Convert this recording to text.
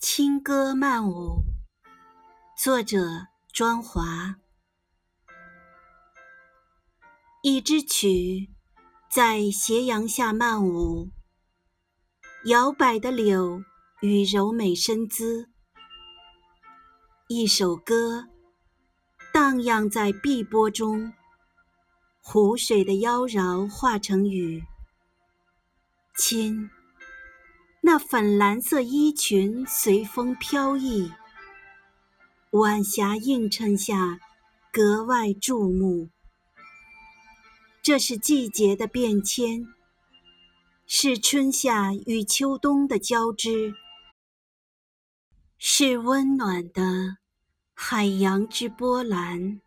轻歌曼舞，作者庄华。一支曲在斜阳下漫舞，摇摆的柳与柔美身姿。一首歌荡漾在碧波中，湖水的妖娆化成雨，亲。那粉蓝色衣裙随风飘逸，晚霞映衬下格外注目。这是季节的变迁，是春夏与秋冬的交织，是温暖的海洋之波澜。